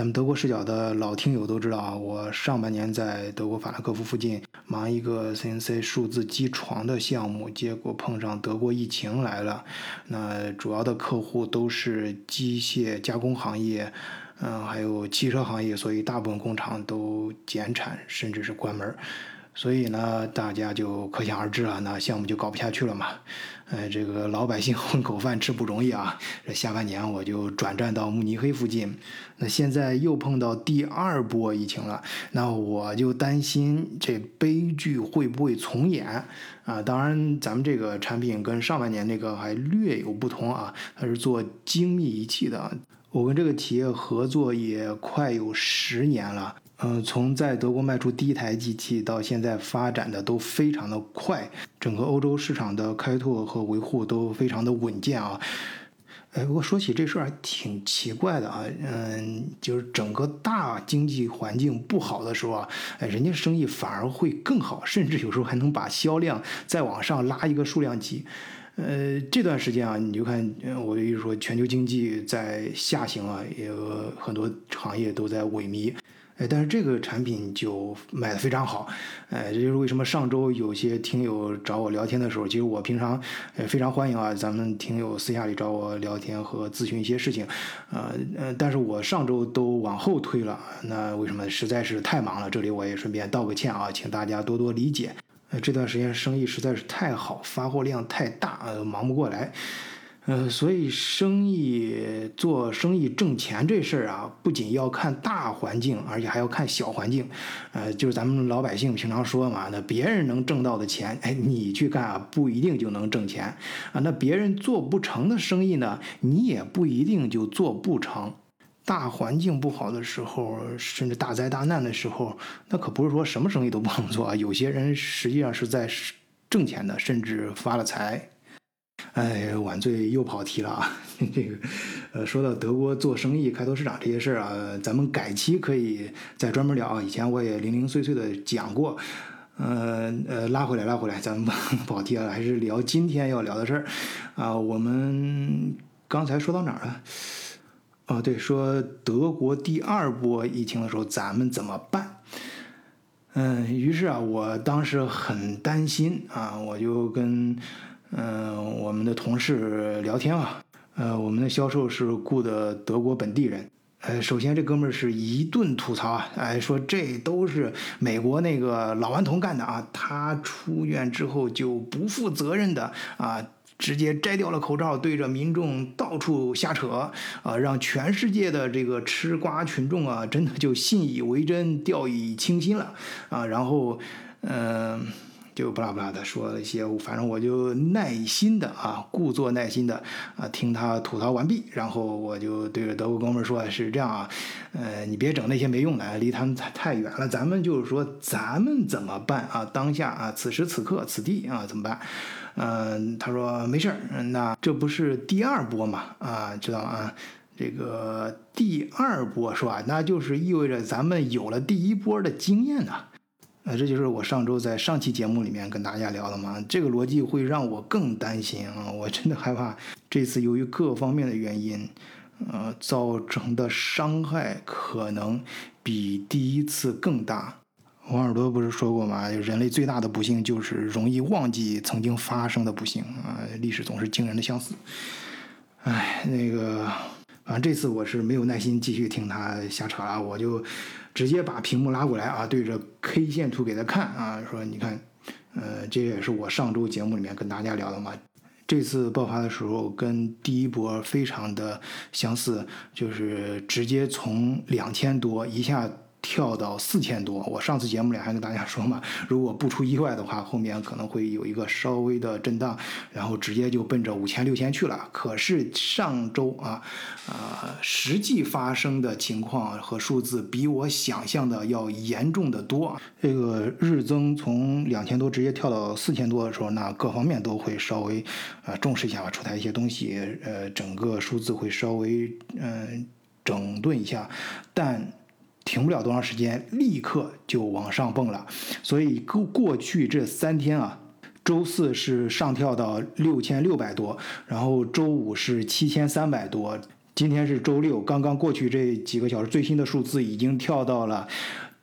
咱们德国视角的老听友都知道啊，我上半年在德国法兰克福附近忙一个 CNC 数字机床的项目，结果碰上德国疫情来了。那主要的客户都是机械加工行业，嗯，还有汽车行业，所以大部分工厂都减产，甚至是关门。所以呢，大家就可想而知了，那项目就搞不下去了嘛。哎，这个老百姓混口饭吃不容易啊。这下半年我就转战到慕尼黑附近，那现在又碰到第二波疫情了，那我就担心这悲剧会不会重演啊？当然，咱们这个产品跟上半年那个还略有不同啊，它是做精密仪器的。我跟这个企业合作也快有十年了。嗯，从在德国卖出第一台机器到现在发展的都非常的快，整个欧洲市场的开拓和维护都非常的稳健啊。哎，不过说起这事儿还挺奇怪的啊，嗯，就是整个大经济环境不好的时候啊，哎，人家生意反而会更好，甚至有时候还能把销量再往上拉一个数量级。呃，这段时间啊，你就看，我就说全球经济在下行啊，也有很多行业都在萎靡。哎，但是这个产品就卖的非常好，哎，这就是为什么上周有些听友找我聊天的时候，其实我平常呃非常欢迎啊，咱们听友私下里找我聊天和咨询一些事情，呃呃，但是我上周都往后推了，那为什么？实在是太忙了，这里我也顺便道个歉啊，请大家多多理解。呃，这段时间生意实在是太好，发货量太大，呃，忙不过来。呃，所以生意做生意挣钱这事儿啊，不仅要看大环境，而且还要看小环境。呃，就是咱们老百姓平常说嘛，那别人能挣到的钱，哎，你去干啊，不一定就能挣钱啊。那别人做不成的生意呢，你也不一定就做不成。大环境不好的时候，甚至大灾大难的时候，那可不是说什么生意都不能做啊。有些人实际上是在挣钱的，甚至发了财。哎，晚醉又跑题了啊！这个，呃，说到德国做生意、开拓市场这些事儿啊，咱们改期可以再专门聊。以前我也零零碎碎的讲过，呃呃，拉回来，拉回来，咱们不跑题了，还是聊今天要聊的事儿啊。我们刚才说到哪儿了？哦，对，说德国第二波疫情的时候，咱们怎么办？嗯，于是啊，我当时很担心啊，我就跟。嗯，我们的同事聊天啊，呃，我们的销售是雇的德国本地人，呃，首先这哥们儿是一顿吐槽啊，哎，说这都是美国那个老顽童干的啊，他出院之后就不负责任的啊，直接摘掉了口罩，对着民众到处瞎扯啊，让全世界的这个吃瓜群众啊，真的就信以为真，掉以轻心了啊，然后，嗯。就不拉不拉的说了一些，反正我就耐心的啊，故作耐心的啊，听他吐槽完毕，然后我就对着德国哥们说：“是这样啊，呃，你别整那些没用的，离他们太太远了。咱们就是说，咱们怎么办啊？当下啊，此时此刻此地啊，怎么办？嗯，他说没事儿，那这不是第二波嘛？啊，知道啊，这个第二波是吧？那就是意味着咱们有了第一波的经验呢。”呃，这就是我上周在上期节目里面跟大家聊的嘛。这个逻辑会让我更担心啊！我真的害怕这次由于各方面的原因，呃，造成的伤害可能比第一次更大。王尔多不是说过吗？人类最大的不幸就是容易忘记曾经发生的不幸啊！历史总是惊人的相似。哎，那个，反正这次我是没有耐心继续听他瞎扯了，我就。直接把屏幕拉过来啊，对着 K 线图给他看啊，说你看，呃，这也是我上周节目里面跟大家聊的嘛。这次爆发的时候跟第一波非常的相似，就是直接从两千多一下。跳到四千多，我上次节目里还跟大家说嘛，如果不出意外的话，后面可能会有一个稍微的震荡，然后直接就奔着五千六千去了。可是上周啊，啊，实际发生的情况和数字比我想象的要严重的多。这个日增从两千多直接跳到四千多的时候，那各方面都会稍微啊重视一下吧，出台一些东西，呃，整个数字会稍微嗯整顿一下，但。停不了多长时间，立刻就往上蹦了。所以过过去这三天啊，周四是上跳到六千六百多，然后周五是七千三百多，今天是周六，刚刚过去这几个小时，最新的数字已经跳到了。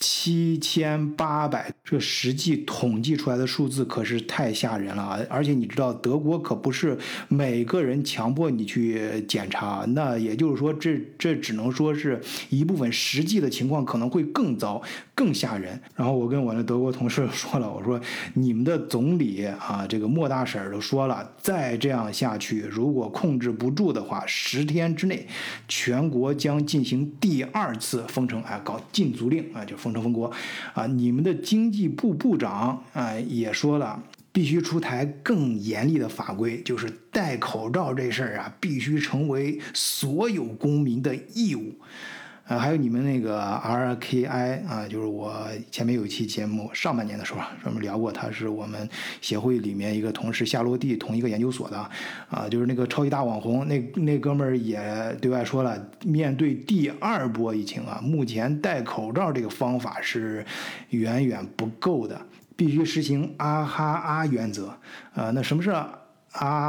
七千八百，这实际统计出来的数字可是太吓人了啊！而且你知道，德国可不是每个人强迫你去检查，那也就是说，这这只能说是一部分，实际的情况可能会更糟、更吓人。然后我跟我的德国同事说了，我说你们的总理啊，这个莫大婶都说了，再这样下去，如果控制不住的话，十天之内，全国将进行第二次封城，啊，搞禁足令啊，就封。封城封国，啊，你们的经济部部长啊也说了，必须出台更严厉的法规，就是戴口罩这事儿啊，必须成为所有公民的义务。啊，还有你们那个 RKI 啊，就是我前面有一期节目，上半年的时候专门聊过，他是我们协会里面一个同事，夏洛蒂同一个研究所的，啊，就是那个超级大网红，那那哥们儿也对外说了，面对第二波疫情啊，目前戴口罩这个方法是远远不够的，必须实行啊哈啊原则，啊，那什么是啊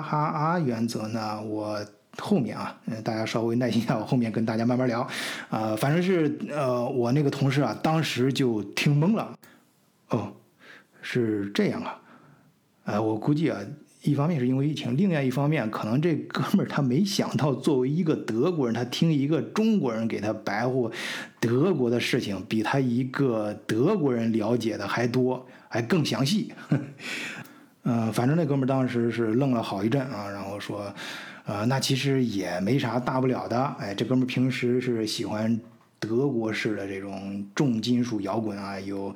哈啊原则呢？我。后面啊，嗯，大家稍微耐心一下，我后面跟大家慢慢聊，啊，反正是呃，我那个同事啊，当时就听懵了，哦，是这样啊，呃，我估计啊，一方面是因为疫情，另外一方面可能这哥们儿他没想到，作为一个德国人，他听一个中国人给他白话德国的事情，比他一个德国人了解的还多，还更详细，嗯，反正那哥们儿当时是愣了好一阵啊，然后说。啊，那其实也没啥大不了的。哎，这哥们平时是喜欢德国式的这种重金属摇滚啊，有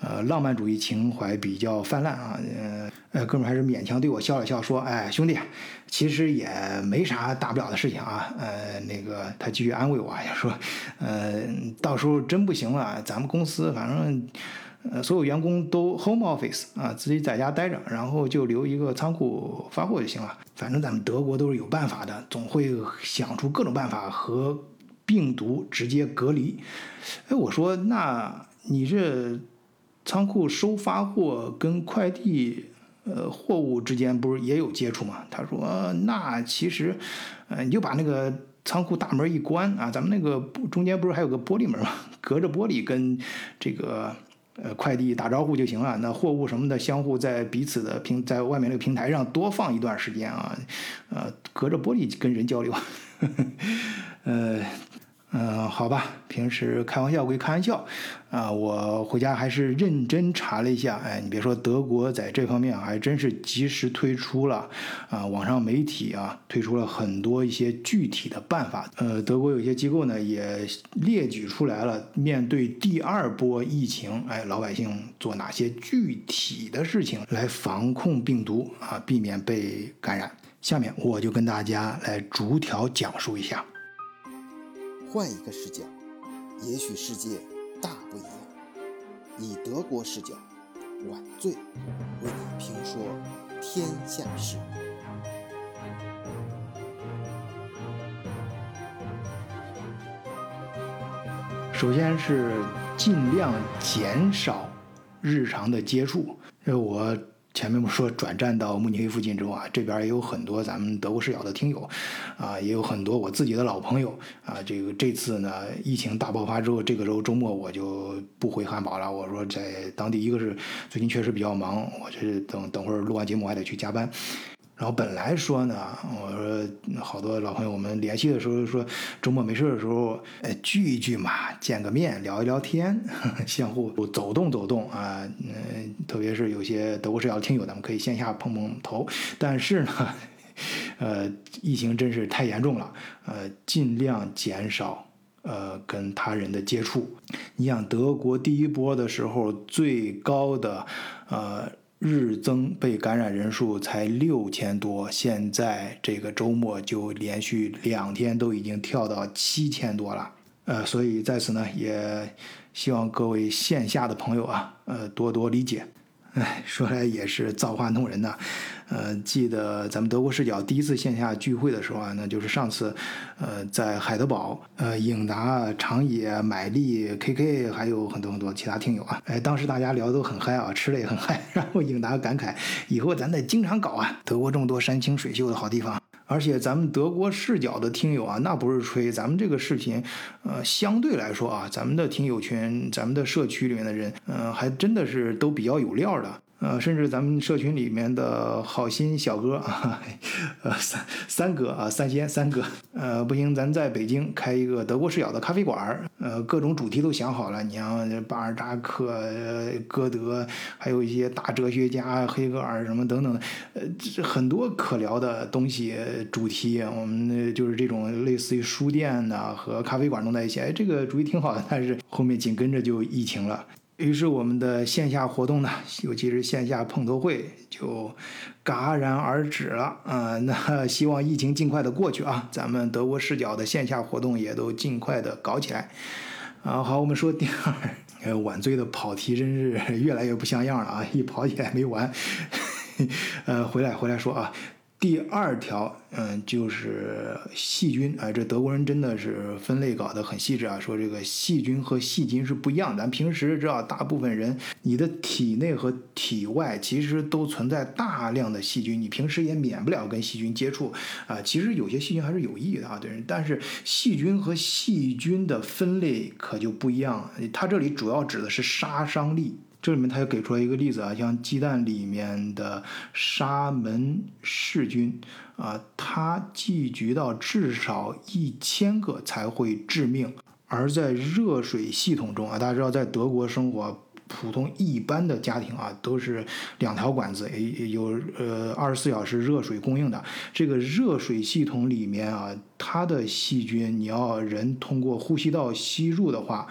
呃浪漫主义情怀比较泛滥啊。呃，呃，哥们还是勉强对我笑了笑，说：“哎，兄弟，其实也没啥大不了的事情啊。”呃，那个他继续安慰我，说：“呃，到时候真不行了，咱们公司反正。”呃，所有员工都 home office 啊，自己在家待着，然后就留一个仓库发货就行了。反正咱们德国都是有办法的，总会想出各种办法和病毒直接隔离。哎，我说，那你这仓库收发货跟快递呃货物之间不是也有接触吗？他说，那其实，呃，你就把那个仓库大门一关啊，咱们那个中间不是还有个玻璃门吗？隔着玻璃跟这个。呃，快递打招呼就行了。那货物什么的，相互在彼此的平，在外面那个平台上多放一段时间啊，呃，隔着玻璃跟人交流，呃。嗯，好吧，平时开玩笑归开玩笑，啊，我回家还是认真查了一下。哎，你别说，德国在这方面还真是及时推出了，啊，网上媒体啊推出了很多一些具体的办法。呃，德国有些机构呢也列举出来了，面对第二波疫情，哎，老百姓做哪些具体的事情来防控病毒啊，避免被感染。下面我就跟大家来逐条讲述一下。换一个视角，也许世界大不一样。以德国视角，晚醉为你评说天下事。首先是尽量减少日常的接触，因为我。前面不说转战到慕尼黑附近之后啊，这边也有很多咱们德国视角的听友，啊，也有很多我自己的老朋友啊。这个这次呢，疫情大爆发之后，这个周周末我就不回汉堡了。我说在当地，一个是最近确实比较忙，我这等等会儿录完节目还得去加班。然后本来说呢，我说好多老朋友，我们联系的时候说周末没事的时候，哎聚一聚嘛，见个面聊一聊天，相互走动走动啊，嗯，特别是有些德国视角的听友，咱们可以线下碰碰头。但是呢，呃，疫情真是太严重了，呃，尽量减少呃跟他人的接触。你想德国第一波的时候最高的呃。日增被感染人数才六千多，现在这个周末就连续两天都已经跳到七千多了。呃，所以在此呢，也希望各位线下的朋友啊，呃，多多理解。哎，说来也是造化弄人呐。呃，记得咱们德国视角第一次线下聚会的时候啊，那就是上次，呃，在海德堡，呃，影达、长野、买力、KK，还有很多很多其他听友啊。哎，当时大家聊的都很嗨啊，吃的也很嗨。然后影达感慨，以后咱得经常搞啊，德国这么多山清水秀的好地方。而且咱们德国视角的听友啊，那不是吹，咱们这个视频，呃，相对来说啊，咱们的听友群、咱们的社区里面的人，嗯，还真的是都比较有料的。呃，甚至咱们社群里面的好心小哥啊，呃，三三哥啊，三仙三哥，呃，不行，咱在北京开一个德国视角的咖啡馆呃，各种主题都想好了，你像巴尔扎克、呃歌德，还有一些大哲学家黑格尔什么等等，呃，这很多可聊的东西主题，我们就是这种类似于书店呐和咖啡馆弄在一起，哎，这个主意挺好的，但是后面紧跟着就疫情了。于是我们的线下活动呢，尤其是线下碰头会就戛然而止了啊！那希望疫情尽快的过去啊，咱们德国视角的线下活动也都尽快的搞起来啊！好，我们说第二，呃，晚醉的跑题真是越来越不像样了啊！一跑起来没完，呃，回来回来说啊。第二条，嗯，就是细菌，哎，这德国人真的是分类搞得很细致啊。说这个细菌和细菌是不一样的，咱平时知道，大部分人你的体内和体外其实都存在大量的细菌，你平时也免不了跟细菌接触啊。其实有些细菌还是有益的啊，对人。但是细菌和细菌的分类可就不一样，它这里主要指的是杀伤力。这里面他又给出了一个例子啊，像鸡蛋里面的沙门氏菌啊，它寄居到至少一千个才会致命，而在热水系统中啊，大家知道在德国生活，普通一般的家庭啊，都是两条管子，有呃二十四小时热水供应的。这个热水系统里面啊，它的细菌，你要人通过呼吸道吸入的话。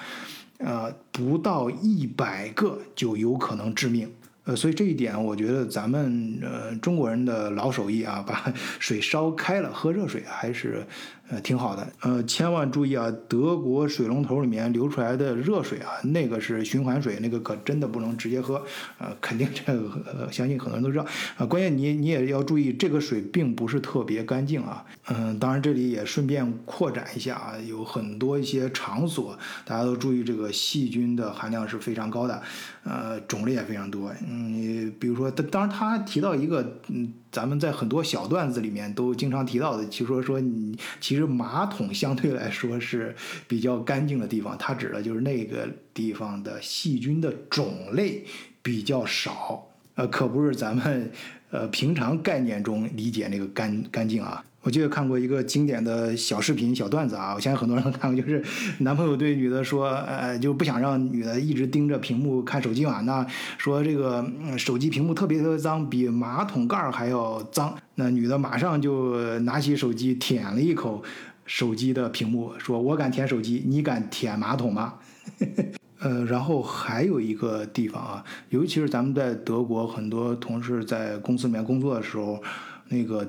呃，不到一百个就有可能致命。呃，所以这一点，我觉得咱们呃中国人的老手艺啊，把水烧开了喝热水还是。呃，挺好的。呃，千万注意啊，德国水龙头里面流出来的热水啊，那个是循环水，那个可真的不能直接喝。呃，肯定这个，相信很多人都知道。啊，关键你你也要注意，这个水并不是特别干净啊。嗯，当然这里也顺便扩展一下啊，有很多一些场所，大家都注意这个细菌的含量是非常高的，呃，种类也非常多。嗯，比如说，当当然他提到一个，嗯。咱们在很多小段子里面都经常提到的，就说说你其实马桶相对来说是比较干净的地方，它指的就是那个地方的细菌的种类比较少，呃，可不是咱们呃平常概念中理解那个干干净啊。我记得看过一个经典的小视频、小段子啊，我相信很多人都看过，就是男朋友对女的说，呃，就不想让女的一直盯着屏幕看手机嘛，那说这个手机屏幕特别特别脏，比马桶盖还要脏。那女的马上就拿起手机舔了一口手机的屏幕，说：“我敢舔手机，你敢舔马桶吗？” 呃，然后还有一个地方啊，尤其是咱们在德国，很多同事在公司里面工作的时候，那个。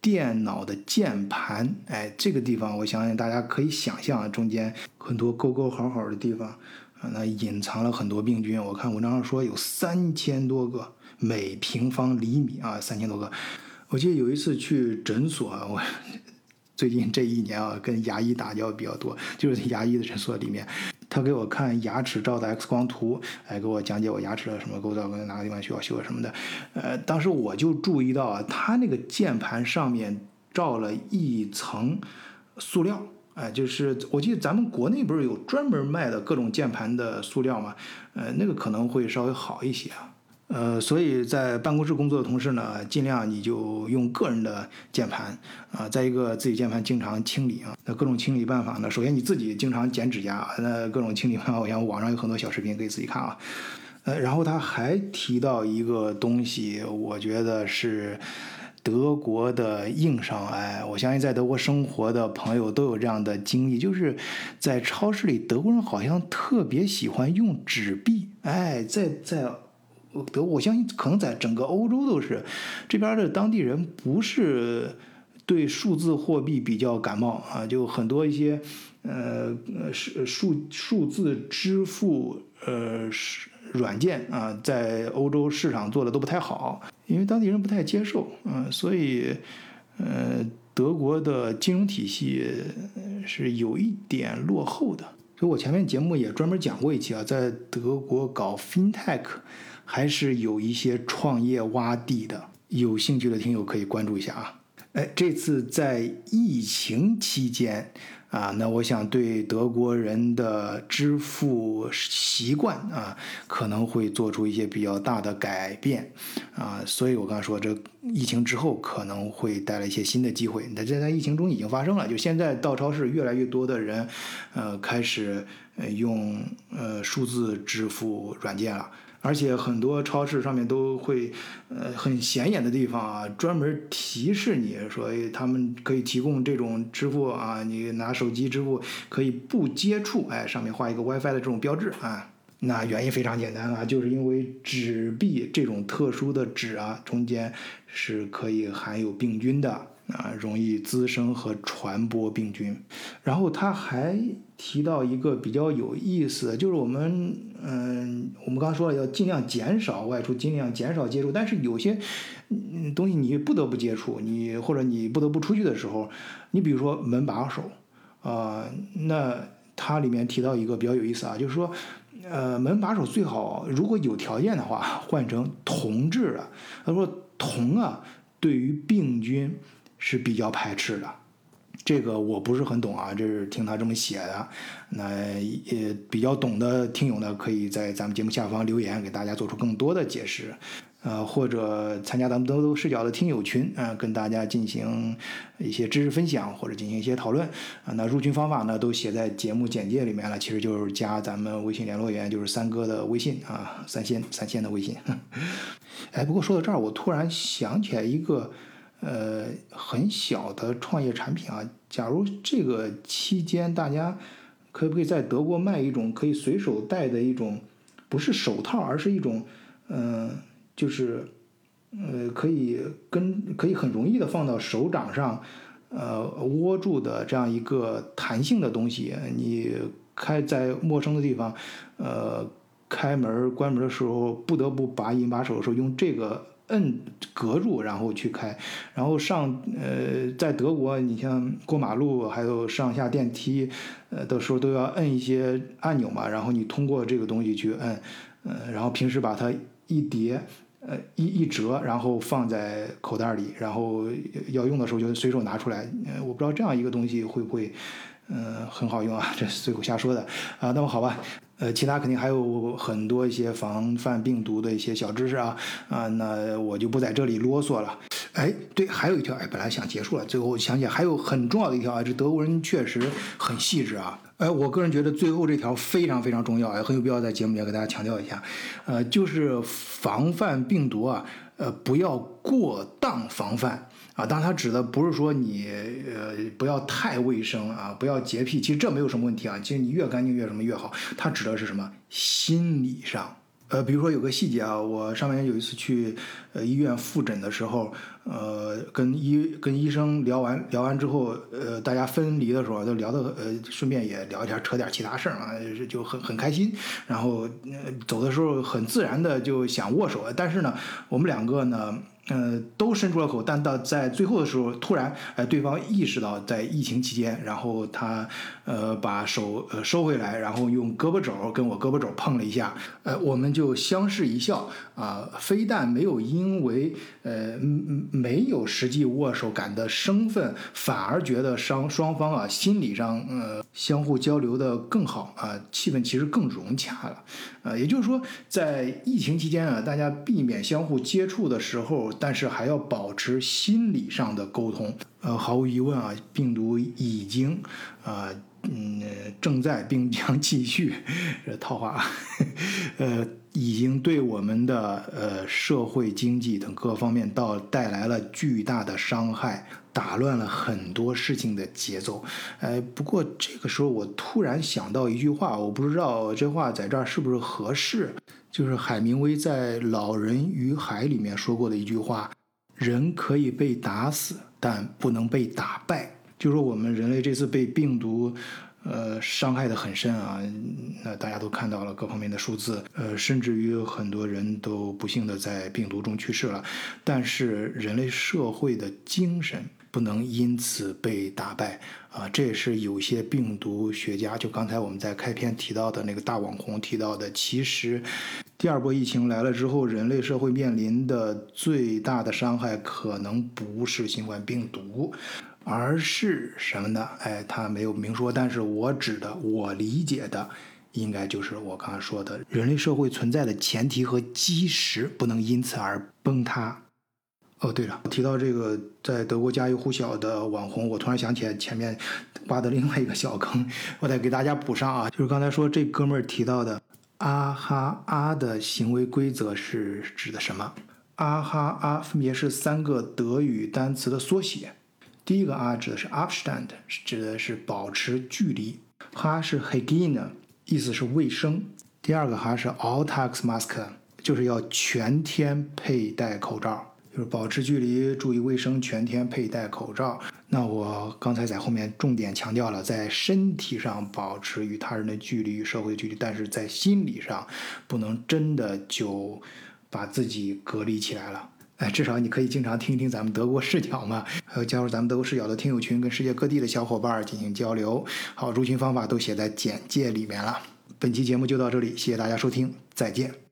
电脑的键盘，哎，这个地方我相信大家可以想象，中间很多沟沟好好的地方啊，那隐藏了很多病菌。我看文章上说有三千多个每平方厘米啊，三千多个。我记得有一次去诊所，我 最近这一年啊，跟牙医打交道比较多，就是牙医的诊所里面。他给我看牙齿照的 X 光图，哎，给我讲解我牙齿的什么构造，跟哪个地方需要修什么的。呃，当时我就注意到啊，他那个键盘上面罩了一层塑料，哎，就是我记得咱们国内不是有专门卖的各种键盘的塑料吗？呃，那个可能会稍微好一些啊。呃，所以在办公室工作的同事呢，尽量你就用个人的键盘啊。再一个，自己键盘经常清理啊。那各种清理办法呢？首先你自己经常剪指甲，那各种清理办法，我想网上有很多小视频可以自己看啊。呃，然后他还提到一个东西，我觉得是德国的硬伤。哎，我相信在德国生活的朋友都有这样的经历，就是在超市里，德国人好像特别喜欢用纸币。哎，在在。德，我相信可能在整个欧洲都是，这边的当地人不是对数字货币比较感冒啊，就很多一些呃数数数字支付呃软件啊，在欧洲市场做的都不太好，因为当地人不太接受，嗯，所以呃德国的金融体系是有一点落后的。所以我前面节目也专门讲过一期啊，在德国搞 FinTech。还是有一些创业洼地的，有兴趣的听友可以关注一下啊。哎，这次在疫情期间。啊，那我想对德国人的支付习惯啊，可能会做出一些比较大的改变啊，所以我刚才说，这疫情之后可能会带来一些新的机会。那这在疫情中已经发生了，就现在到超市，越来越多的人，呃，开始用呃数字支付软件了。而且很多超市上面都会，呃，很显眼的地方啊，专门提示你说他们可以提供这种支付啊，你拿手机支付可以不接触，哎，上面画一个 WiFi 的这种标志啊。那原因非常简单啊，就是因为纸币这种特殊的纸啊，中间是可以含有病菌的。啊，容易滋生和传播病菌。然后它还提到一个比较有意思，就是我们，嗯，我们刚刚说了要尽量减少外出，尽量减少接触。但是有些嗯东西你不得不接触，你或者你不得不出去的时候，你比如说门把手，啊，那它里面提到一个比较有意思啊，就是说，呃，门把手最好如果有条件的话换成铜制的。他说铜啊，对于病菌。是比较排斥的，这个我不是很懂啊，这是听他这么写的。那也比较懂的听友呢，可以在咱们节目下方留言，给大家做出更多的解释。呃，或者参加咱们德州视角的听友群啊，跟大家进行一些知识分享，或者进行一些讨论啊。那入群方法呢，都写在节目简介里面了，其实就是加咱们微信联络员，就是三哥的微信啊，三仙三仙的微信。哎，不过说到这儿，我突然想起来一个。呃，很小的创业产品啊。假如这个期间，大家可不可以在德国卖一种可以随手戴的一种，不是手套，而是一种，嗯，就是，呃，可以跟可以很容易的放到手掌上，呃，握住的这样一个弹性的东西。你开在陌生的地方，呃，开门关门的时候不得不拔银把手的时候，用这个。摁隔住，然后去开，然后上呃，在德国，你像过马路，还有上下电梯，呃的时候都要摁一些按钮嘛，然后你通过这个东西去摁，呃，然后平时把它一叠，呃一一折，然后放在口袋里，然后要用的时候就随手拿出来，呃，我不知道这样一个东西会不会，嗯，很好用啊，这随口瞎说的啊，那么好吧。呃，其他肯定还有很多一些防范病毒的一些小知识啊啊，那我就不在这里啰嗦了。哎，对，还有一条，哎，本来想结束了，最后想起来还有很重要的一条啊，这德国人确实很细致啊。哎，我个人觉得最后这条非常非常重要，也很有必要在节目里给大家强调一下。呃，就是防范病毒啊，呃，不要过当防范。啊，当然，它指的不是说你呃不要太卫生啊，不要洁癖，其实这没有什么问题啊。其实你越干净越什么越好。它指的是什么？心理上，呃，比如说有个细节啊，我上面有一次去呃医院复诊的时候，呃，跟医跟医生聊完聊完之后，呃，大家分离的时候就聊的呃，顺便也聊一下，扯点其他事儿嘛，就很很开心。然后呃走的时候很自然的就想握手，但是呢，我们两个呢。呃，都伸出了口，但到在最后的时候，突然，呃，对方意识到在疫情期间，然后他，呃，把手呃收回来，然后用胳膊肘跟我胳膊肘碰了一下，呃，我们就相视一笑，啊，非但没有因为，呃，没有实际握手感的生分，反而觉得双双方啊心理上，呃，相互交流的更好啊，气氛其实更融洽了，呃，也就是说，在疫情期间啊，大家避免相互接触的时候。但是还要保持心理上的沟通。呃，毫无疑问啊，病毒已经啊，嗯，正在并将继续，这套话，呃，已经对我们的呃社会经济等各方面到带来了巨大的伤害，打乱了很多事情的节奏。哎，不过这个时候我突然想到一句话，我不知道这话在这儿是不是合适。就是海明威在《老人与海》里面说过的一句话：“人可以被打死，但不能被打败。”就说我们人类这次被病毒，呃，伤害的很深啊。那大家都看到了各方面的数字，呃，甚至于很多人都不幸的在病毒中去世了。但是人类社会的精神。不能因此被打败啊！这也是有些病毒学家，就刚才我们在开篇提到的那个大网红提到的。其实，第二波疫情来了之后，人类社会面临的最大的伤害可能不是新冠病毒，而是什么呢？哎，他没有明说，但是我指的，我理解的。应该就是我刚才说的，人类社会存在的前提和基石不能因此而崩塌。哦，对了，提到这个在德国家喻户晓的网红，我突然想起来前面挖的另外一个小坑，我得给大家补上啊。就是刚才说这哥们儿提到的“啊哈啊”的行为规则是指的什么？“啊哈啊”分别是三个德语单词的缩写。第一个“啊”指的是 Abstand，指的是保持距离；“哈”是 Hygiene。意思是卫生。第二个哈是 all tax mask，就是要全天佩戴口罩，就是保持距离，注意卫生，全天佩戴口罩。那我刚才在后面重点强调了，在身体上保持与他人的距离、与社会的距离，但是在心理上不能真的就把自己隔离起来了。哎，至少你可以经常听一听咱们德国视角嘛，还有加入咱们德国视角的听友群，跟世界各地的小伙伴进行交流。好，入群方法都写在简介里面了。本期节目就到这里，谢谢大家收听，再见。